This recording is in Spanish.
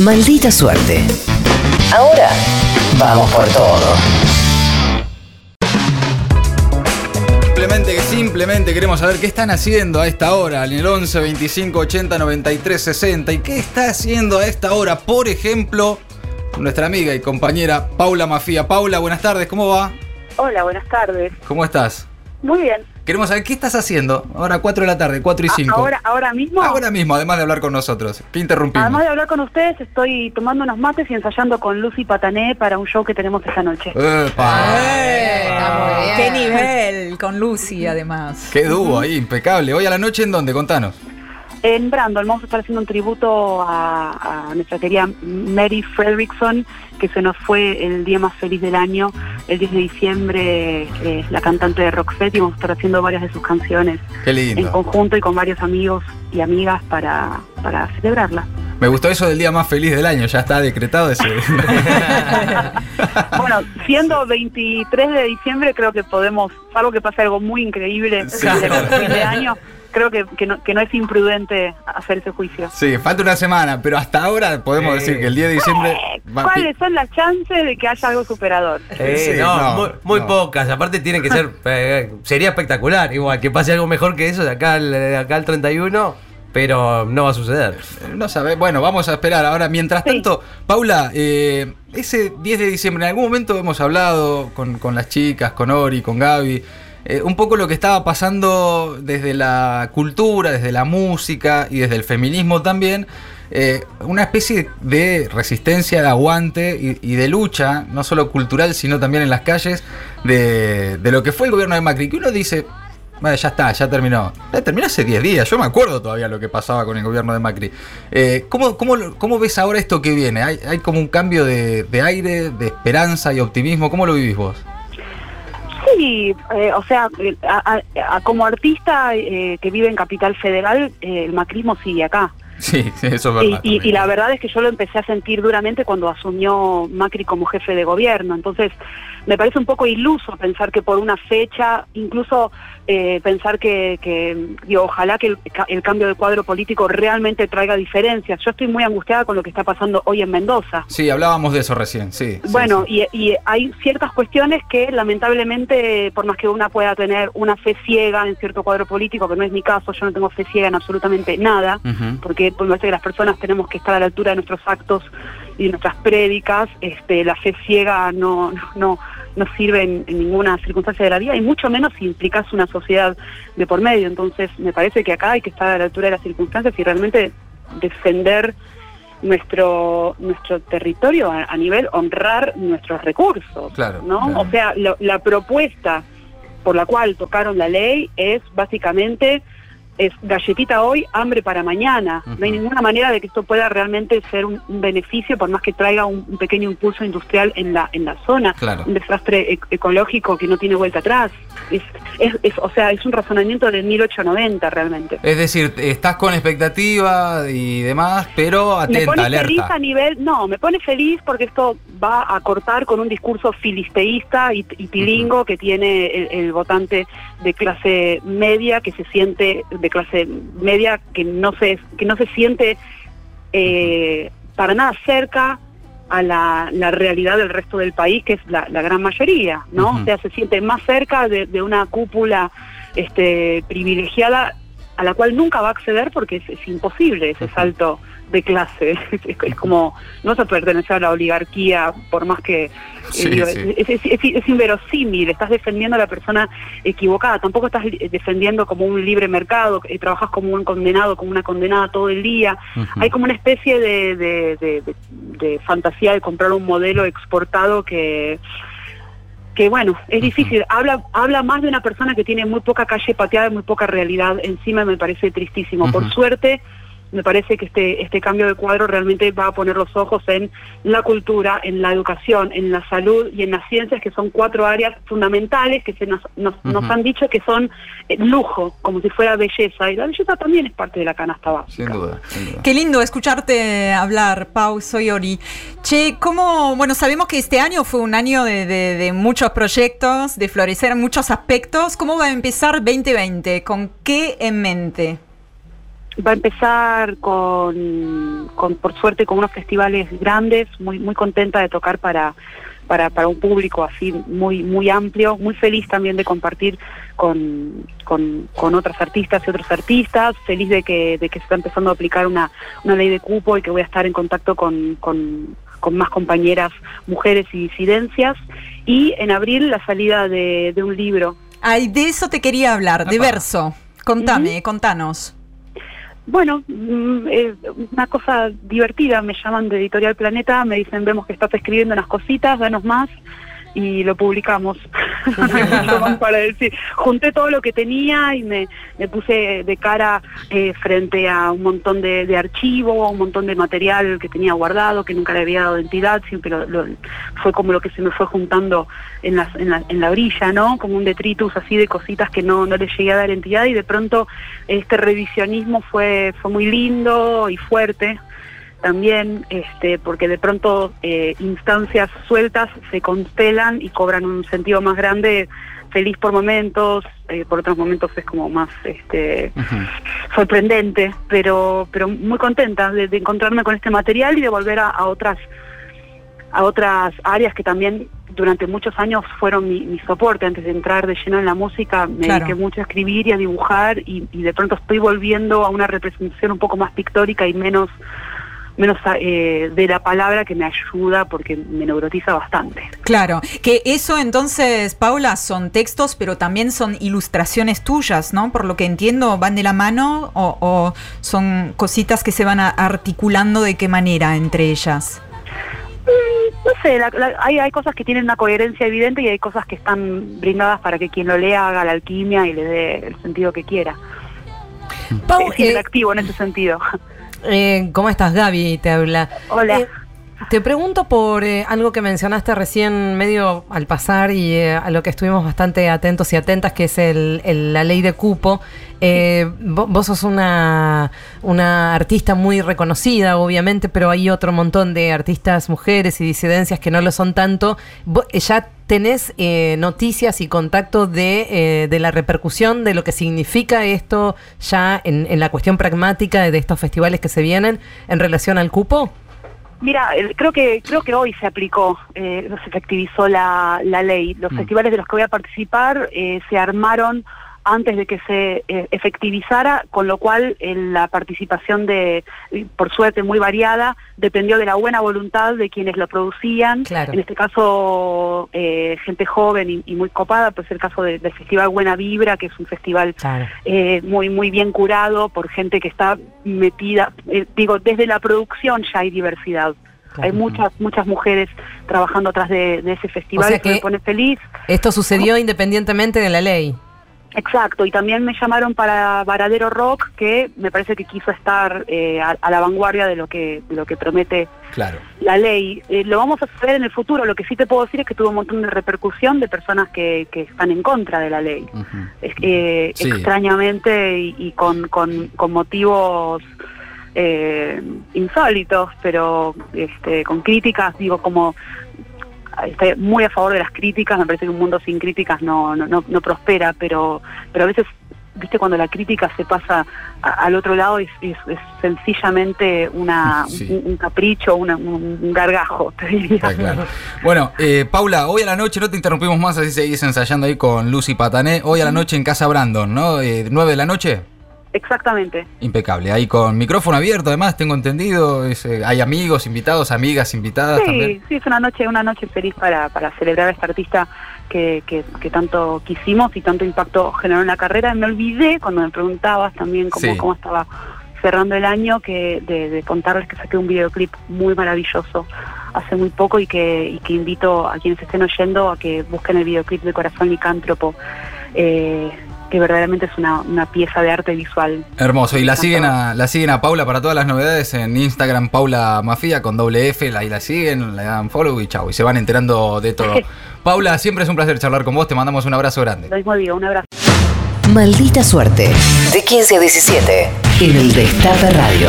Maldita suerte. Ahora vamos por todo. Simplemente que simplemente queremos saber qué están haciendo a esta hora en el 11 25 80 93 60 y qué está haciendo a esta hora, por ejemplo, nuestra amiga y compañera Paula Mafía. Paula, buenas tardes, ¿cómo va? Hola, buenas tardes. ¿Cómo estás? Muy bien. Queremos saber qué estás haciendo ahora 4 de la tarde, 4 y A- 5. Ahora, ahora mismo, Ahora mismo, además de hablar con nosotros. ¿Qué interrumpimos? además de hablar con ustedes, estoy tomando unos mates y ensayando con Lucy Patané para un show que tenemos esta noche. Epa. Eh, ¡Qué nivel! Con Lucy, además. Qué dúo ahí, impecable. Hoy a la noche, ¿en dónde? Contanos. En Brandon vamos a estar haciendo un tributo a, a nuestra querida Mary Fredrickson, que se nos fue el día más feliz del año, el 10 de diciembre, eh, la cantante de Roxette, y vamos a estar haciendo varias de sus canciones Qué en conjunto y con varios amigos y amigas para, para celebrarla. Me gustó eso del día más feliz del año, ya está decretado ese. Bueno, siendo 23 de diciembre, creo que podemos, salvo que pase algo muy increíble Sí. fin de año, creo que, que, no, que no es imprudente hacer ese juicio. Sí, falta una semana, pero hasta ahora podemos decir que el 10 de diciembre. va- ¿Cuáles son las chances de que haya algo superador? Eh, Sí, no, no, muy, muy no. pocas. Aparte tienen que ser. eh, sería espectacular. Igual que pase algo mejor que eso de acá al, de acá al 31, pero no va a suceder. No sabe, bueno, vamos a esperar. Ahora, mientras Sí. tanto, Paula, eh, ese 10 de diciembre, en algún momento hemos hablado con, con las chicas, con Ori, con Gaby, eh, un poco lo que estaba pasando desde la cultura, desde la música y desde el feminismo también. eh, una especie de resistencia, de aguante y, de lucha, no solo cultural, sino también en las calles, de, de lo que fue el gobierno de Macri. Que uno dice, bueno, ya está, ya terminó. Ya terminó hace 10 días. Yo me acuerdo todavía lo que pasaba con el gobierno de Macri. Eh, ¿cómo, cómo, cómo ves ahora esto que viene? ¿Hay, hay como un cambio de, de aire, de esperanza y optimismo? ¿Cómo lo vivís vos? Eh, o sea, como artista eh, que vive en Capital Federal, eh, el macrismo sigue acá. Sí, eso es Y, verdad. y- la verdad es que yo lo empecé a sentir duramente cuando asumió Macri como jefe de gobierno. Entonces, me parece un poco iluso pensar que por una fecha, incluso eh, pensar que, que digo, ojalá que el, el cambio de cuadro político realmente traiga diferencias. Yo estoy muy angustiada con lo que está pasando hoy en Mendoza. Sí, hablábamos de eso recién, sí. Bueno, sí. Y, y hay ciertas cuestiones que lamentablemente, por más que una pueda tener una fe ciega en cierto cuadro político, que no es mi caso, yo no tengo fe ciega en absolutamente nada, porque pues, me parece que las personas tenemos que estar a la altura de nuestros actos y de nuestras prédicas, este, la fe ciega no, no, no, no sirve en, en ninguna circunstancia de la vida, y mucho menos si implicas una sociedad de por medio. Entonces, me parece que acá hay que estar a la altura de las circunstancias y realmente defender nuestro nuestro territorio a, a nivel honrar nuestros recursos, Claro, ¿no? claro. O sea, lo- la propuesta por la cual tocaron la ley es básicamente es galletita hoy, hambre para mañana. No hay ninguna manera de que esto pueda realmente ser un, un beneficio, por más que traiga un, un pequeño impulso industrial en la en la zona. Claro. Un desastre e- ecológico que no tiene vuelta atrás. Es, es, es- o sea, es un razonamiento de 1890 realmente. Es decir, estás con expectativa y demás, pero me atenta, pone feliz a nivel, no, me pone feliz porque esto va a cortar con un discurso filisteísta y, y pilingo que tiene el, el votante de clase media que se siente de clase media que no se que no se siente eh, para nada cerca a la, la realidad del resto del país que es la, la gran mayoría, ¿no? O sea, se siente más cerca de, de una cúpula este, privilegiada a la cual nunca va a acceder porque es, es imposible ese salto de clase. Es, como no vas a pertenecer a la oligarquía por más que... eh, Sí, digo, sí. Es, es- es- es inverosímil, estás defendiendo a la persona equivocada, tampoco estás li- defendiendo como un libre mercado, eh, trabajas como un condenado, como una condenada todo el día. Hay como una especie de, de- de- de- de fantasía de comprar un modelo exportado que que bueno, es difícil, habla habla más de una persona que tiene muy poca calle pateada y muy poca realidad encima, me parece tristísimo. Por suerte, me parece que este este cambio de cuadro realmente va a poner los ojos en la cultura, en la educación, en la salud y en las ciencias, que son cuatro áreas fundamentales que se nos, nos, nos han dicho que son eh, lujo, como si fuera belleza, y la belleza también es parte de la canasta básica. Sin duda, sin duda. Qué lindo escucharte hablar, Pau, soy Ori. Che, ¿cómo? Bueno, sabemos que este año fue un año de, de- de muchos proyectos, de florecer en muchos aspectos. ¿Cómo va a empezar 2020? ¿Con qué en mente? Va a empezar con, con, por suerte, con unos festivales grandes, muy, muy contenta de tocar para, para, para un público así muy, muy amplio, muy feliz también de compartir con, con, con otras artistas y otros artistas, feliz de que, de que se está empezando a aplicar una, una ley de cupo y que voy a estar en contacto con, con, con más compañeras mujeres y disidencias, y en abril la salida de, de un libro. Ay, de eso te quería hablar, de verso. Contame, contanos. Bueno, mm, eh, una cosa divertida, me llaman de Editorial Planeta, me dicen, vemos que estás escribiendo unas cositas, danos más, y lo publicamos. No hay mucho más para decir. Junté todo lo que tenía y me, me puse de cara eh, frente a un montón de, de archivo, un montón de material que tenía guardado, que nunca le había dado entidad, siempre lo- lo- fue como lo que se me fue juntando en, las- en, la, en la brilla, ¿no? Como un detritus así de cositas que no, no le llegué a dar entidad y de pronto este revisionismo fue, fue muy lindo y fuerte también, este, porque de pronto eh, instancias sueltas se constelan y cobran un sentido más grande, feliz por momentos, eh, por otros momentos es como más este, sorprendente, pero, pero muy contenta de, de encontrarme con este material y de volver a, a otras a otras áreas que también durante muchos años fueron mi, mi soporte antes de entrar de lleno en la música me Claro. dediqué mucho a escribir y a dibujar y, y de pronto estoy volviendo a una representación un poco más pictórica y menos menos eh, de la palabra que me ayuda porque me neurotiza bastante. Claro, que eso entonces, Paula, son textos, pero también son ilustraciones tuyas, ¿no? Por lo que entiendo, van de la mano o, o son cositas que se van a- articulando de qué manera entre ellas. No sé, la- la- hay, hay cosas que tienen una coherencia evidente y hay cosas que están brindadas para que quien lo lea haga la alquimia y le dé el sentido que quiera. Pau, es eh, interactivo en ese sentido. Eh, ¿cómo estás? Gaby te habla. Hola. Eh, te pregunto por eh, algo que mencionaste recién medio al pasar y eh, a lo que estuvimos bastante atentos y atentas, que es el, la ley de cupo. Eh, vo- vos sos una, una artista muy reconocida, obviamente, pero hay otro montón de artistas mujeres y disidencias que no lo son tanto. Eh, ¿Ya tenés eh, noticias y contacto de, eh, de la repercusión de lo que significa esto ya en, en la cuestión pragmática de estos festivales que se vienen en relación al cupo? Mira, creo que creo que hoy se aplicó, eh, se efectivizó la, la ley. Los Mm. festivales de los que voy a participar eh, se armaron antes de que se eh, efectivizara, con lo cual eh, la participación de, por suerte muy variada, dependió de la buena voluntad de quienes lo producían. Claro. En este caso, eh, gente joven y, y muy copada, pues el caso de- del Festival Buena Vibra, que es un festival Claro. eh, muy muy bien curado por gente que está metida, eh, digo, desde la producción ya hay diversidad. Claro. Hay muchas muchas mujeres trabajando atrás de, de ese festival, O sea me que- pone feliz. Esto sucedió independientemente de la ley. Exacto, y también me llamaron para Varadero Rock, que me parece que quiso estar eh, a, a la vanguardia de lo que de lo que promete Claro. la ley. Eh, lo vamos a hacer en el futuro. Lo que sí te puedo decir es que tuvo un montón de repercusión de personas que, que están en contra de la ley. Es que Sí. extrañamente y, y con, con, con motivos eh, insólitos, pero este, con críticas, digo, como estoy muy a favor de las críticas, me parece que un mundo sin críticas no, no, no, no prospera, pero, pero a veces, viste, cuando la crítica se pasa a- al otro lado es, es, es sencillamente una, Sí. un, un capricho, una- un, un gargajo, te diría. Está claro. Bueno, eh, Paula, hoy a la noche, no te interrumpimos más, así seguís ensayando ahí con Lucy Patané. Hoy a la noche en Casa Brandon, ¿no? Eh, ¿9 de la noche? Exactamente. Impecable. Ahí con micrófono abierto, además, tengo entendido. es, eh, hay amigos, invitados, amigas, invitadas Sí, también. sí, es una noche, una noche feliz para, para celebrar a esta artista que, que, que tanto quisimos y tanto impacto generó en la carrera. Me olvidé cuando me preguntabas también cómo, Sí. cómo estaba cerrando el año que de, de contarles que saqué un videoclip muy maravilloso hace muy poco y que, y que invito a quienes estén oyendo a que busquen el videoclip de Corazón Licántropo, eh, que verdaderamente es una, una pieza de arte visual. Hermoso. Y la siguen, a, la siguen a Paula para todas las novedades en Instagram, Paula Mafia con doble F. Ahí la siguen, le dan follow y chau. Y se van enterando de todo. Paula, siempre es un placer charlar con vos. Te mandamos un abrazo grande. Lo mismo digo, un abrazo. Maldita suerte. De 15 a 17. En el Destape Radio.